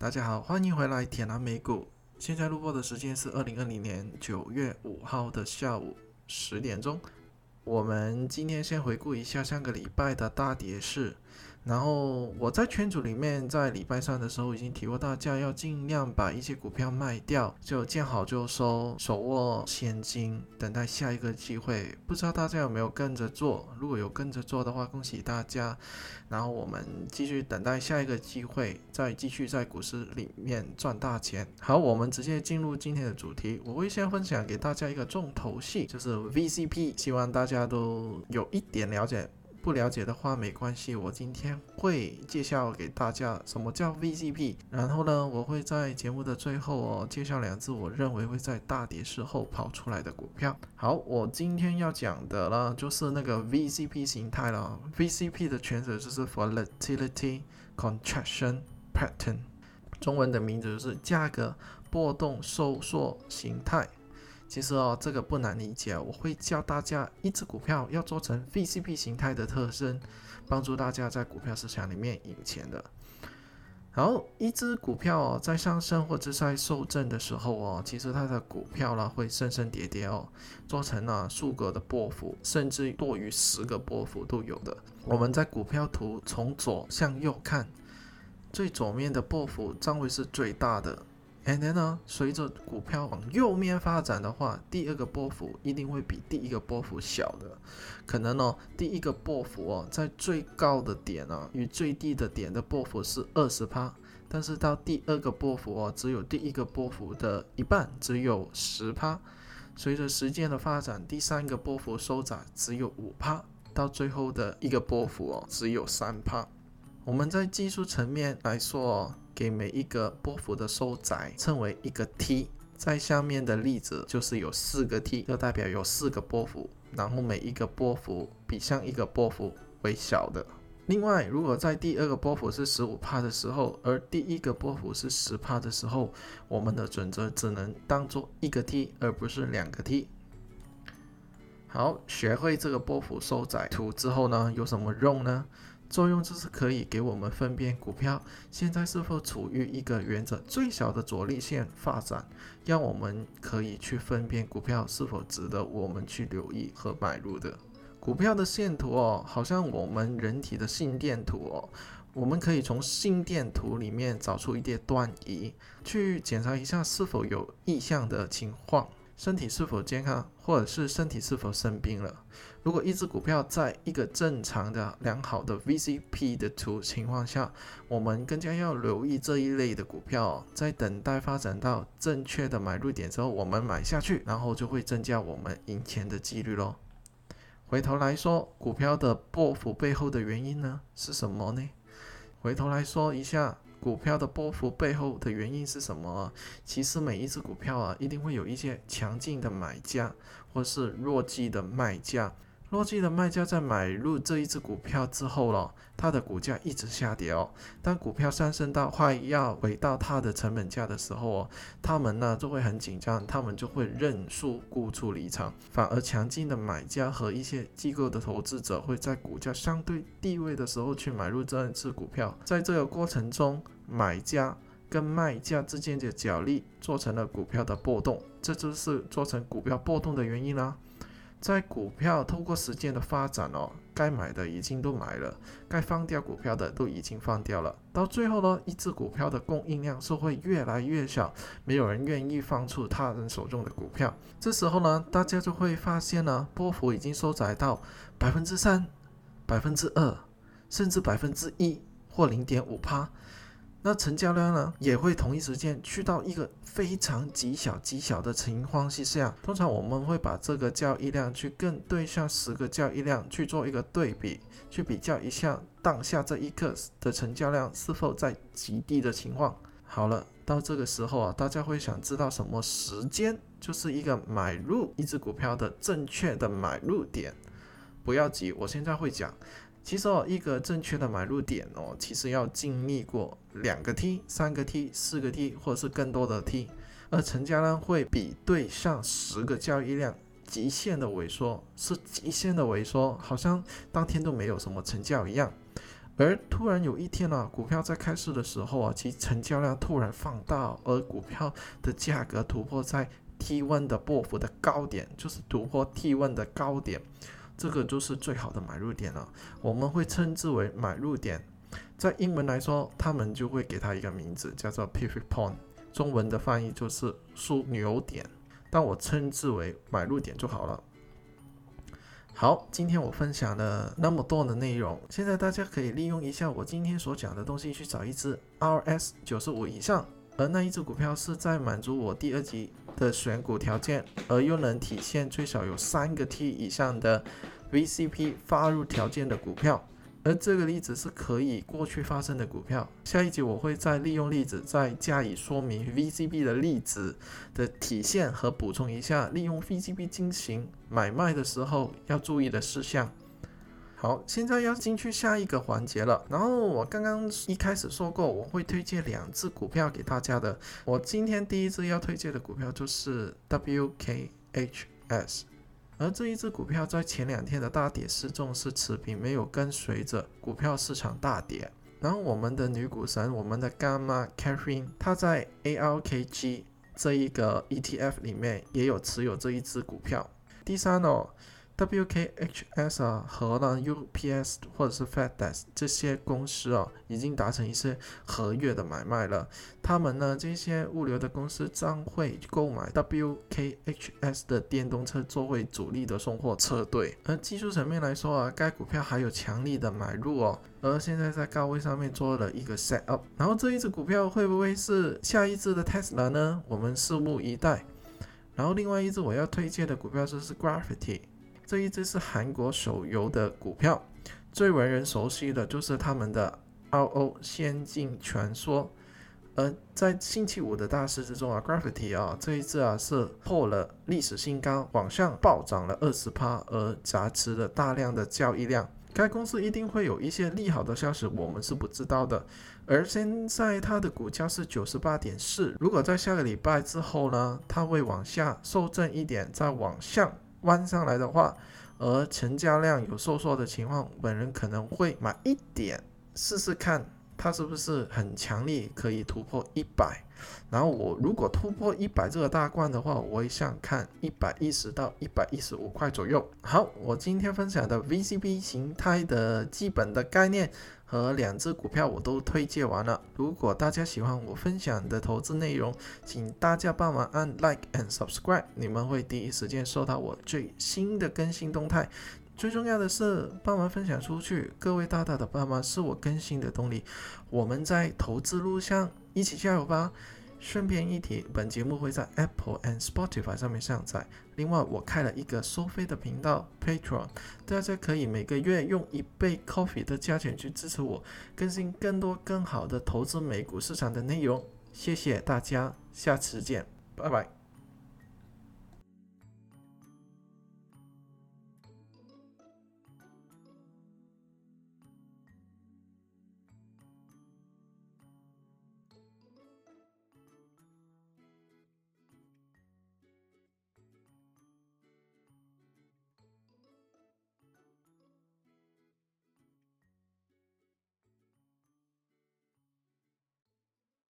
大家好，欢迎回来铁南美股。现在录播的时间是二零二零年九月五号的下午十点钟。我们今天先回顾一下上个礼拜的大跌势。然后我在圈组里面，在礼拜三的时候已经提过大家要尽量把一些股票卖掉，就见好就收，手握现金，等待下一个机会。不知道大家有没有跟着做？如果有跟着做的话，恭喜大家。然后我们继续等待下一个机会，再继续在股市里面赚大钱。好，我们直接进入今天的主题。我会先分享给大家一个重头戏，就是 VCP，希望大家都有一点了解。不了解的话没关系，我今天会介绍给大家什么叫 VCP，然后呢，我会在节目的最后哦介绍两只我认为会在大跌时候跑出来的股票。好，我今天要讲的呢就是那个 VCP 形态了。VCP 的全称就是 Volatility Contraction Pattern，中文的名字就是价格波动收缩形态。其实哦，这个不难理解。我会教大家一只股票要做成 VCP 形态的特征，帮助大家在股票市场里面赢钱的。然后，一只股票哦在上升或者在受震的时候哦，其实它的股票呢会升升跌跌哦，做成了数个的波幅，甚至多于十个波幅都有的。我们在股票图从左向右看，最左面的波幅将会是最大的。And then 呢，随着股票往右面发展的话，第二个波幅一定会比第一个波幅小的。可能呢，第一个波幅哦，在最高的点呢，与最低的点的波幅是二十趴，但是到第二个波幅哦，只有第一个波幅的一半，只有十趴。随着时间的发展，第三个波幅收窄，只有五趴，到最后的一个波幅哦，只有三趴。我们在技术层面来说。给每一个波幅的收窄称为一个 T，在下面的例子就是有四个 T，就代表有四个波幅，然后每一个波幅比上一个波幅为小的。另外，如果在第二个波幅是十五帕的时候，而第一个波幅是十帕的时候，我们的准则只能当做一个 T，而不是两个 T。好，学会这个波幅收窄图之后呢，有什么用呢？作用就是可以给我们分辨股票现在是否处于一个沿着最小的阻力线发展，让我们可以去分辨股票是否值得我们去留意和买入的。股票的线图哦，好像我们人体的心电图哦，我们可以从心电图里面找出一些端倪，去检查一下是否有异象的情况。身体是否健康，或者是身体是否生病了？如果一只股票在一个正常的、良好的 VCP 的图情况下，我们更加要留意这一类的股票，在等待发展到正确的买入点之后，我们买下去，然后就会增加我们赢钱的几率咯。回头来说，股票的波幅背后的原因呢是什么呢？回头来说一下。股票的波幅背后的原因是什么？其实每一只股票啊，一定会有一些强劲的买家，或是弱劲的卖家。弱劲的卖家在买入这一只股票之后了，它的股价一直下跌哦。当股票上升到快要回到它的成本价的时候哦，他们呢就会很紧张，他们就会认输沽出离场。反而强劲的买家和一些机构的投资者会在股价相对低位的时候去买入这一只股票。在这个过程中，买家跟卖家之间的角力做成了股票的波动，这就是做成股票波动的原因啦。在股票透过时间的发展哦，该买的已经都买了，该放掉股票的都已经放掉了。到最后呢，一只股票的供应量是会越来越小，没有人愿意放出他人手中的股票。这时候呢，大家就会发现呢，波幅已经收窄到百分之三、百分之二，甚至百分之一或零点五趴。那成交量呢，也会同一时间去到一个非常极小极小的情况之下。通常我们会把这个交易量去跟对上十个交易量去做一个对比，去比较一下当下这一刻的成交量是否在极低的情况。好了，到这个时候啊，大家会想知道什么时间就是一个买入一只股票的正确的买入点？不要急，我现在会讲。其实哦，一个正确的买入点哦，其实要经历过两个 T、三个 T、四个 T，或者是更多的 T，而成交量会比对上十个交易量极限的萎缩，是极限的萎缩，好像当天都没有什么成交一样。而突然有一天呢，股票在开市的时候啊，其成交量突然放大，而股票的价格突破在 T1 的波幅的高点，就是突破 T1 的高点，这个就是最好的买入点了。我们会称之为买入点，在英文来说，他们就会给它一个名字，叫做 Pivot Point，中文的翻译就是枢纽点，但我称之为买入点就好了。好，今天我分享了那么多的内容，现在大家可以利用一下我今天所讲的东西去找一只 RS 九十五以上，而那一只股票是在满足我第二级的选股条件，而又能体现最少有三个 T 以上的 VCP 发入条件的股票。而这个例子是可以过去发生的股票。下一集我会再利用例子再加以说明 VCB 的例子的体现和补充一下，利用 VCB 进行买卖的时候要注意的事项。好，现在要进去下一个环节了。然后我刚刚一开始说过，我会推荐两只股票给大家的。我今天第一只要推荐的股票就是 WKHS。而这一只股票在前两天的大跌失重是持平，没有跟随着股票市场大跌。然后我们的女股神，我们的干妈 Catherine，她在 ARKG 这一个 ETF 里面也有持有这一只股票。第三哦。WKHS 啊和呢 UPS 或者是 FedEx 这些公司啊，已经达成一些合约的买卖了。他们呢这些物流的公司将会购买 WKHS 的电动车作为主力的送货车队。而技术层面来说啊，该股票还有强力的买入哦。而现在在高位上面做了一个 set up，然后这一只股票会不会是下一只的 Tesla 呢？我们拭目以待。然后另外一只我要推荐的股票就是 Gravity。这一只是韩国手游的股票，最为人熟悉的就是他们的 RO 仙境传说。而在星期五的大市之中啊，Gravity 啊这一只啊是破了历史新高，往上暴涨了二十趴，而砸持了大量的交易量。该公司一定会有一些利好的消息，我们是不知道的。而现在它的股价是九十八点四，如果在下个礼拜之后呢，它会往下受震一点，再往上。弯上来的话，而成交量有收缩的情况，本人可能会买一点试试看，它是不是很强力，可以突破一百。然后我如果突破一百这个大关的话，我会想看一百一十到一百一十五块左右。好，我今天分享的 VCP 形态的基本的概念。和两只股票我都推荐完了。如果大家喜欢我分享的投资内容，请大家帮忙按 like and subscribe，你们会第一时间收到我最新的更新动态。最重要的是帮忙分享出去，各位大大的帮忙是我更新的动力。我们在投资路上一起加油吧！顺便一提，本节目会在 Apple and Spotify 上面上载。另外，我开了一个收费的频道 Patreon，大家可以每个月用一杯 coffee 的价钱去支持我，更新更多更好的投资美股市场的内容。谢谢大家，下次见，拜拜。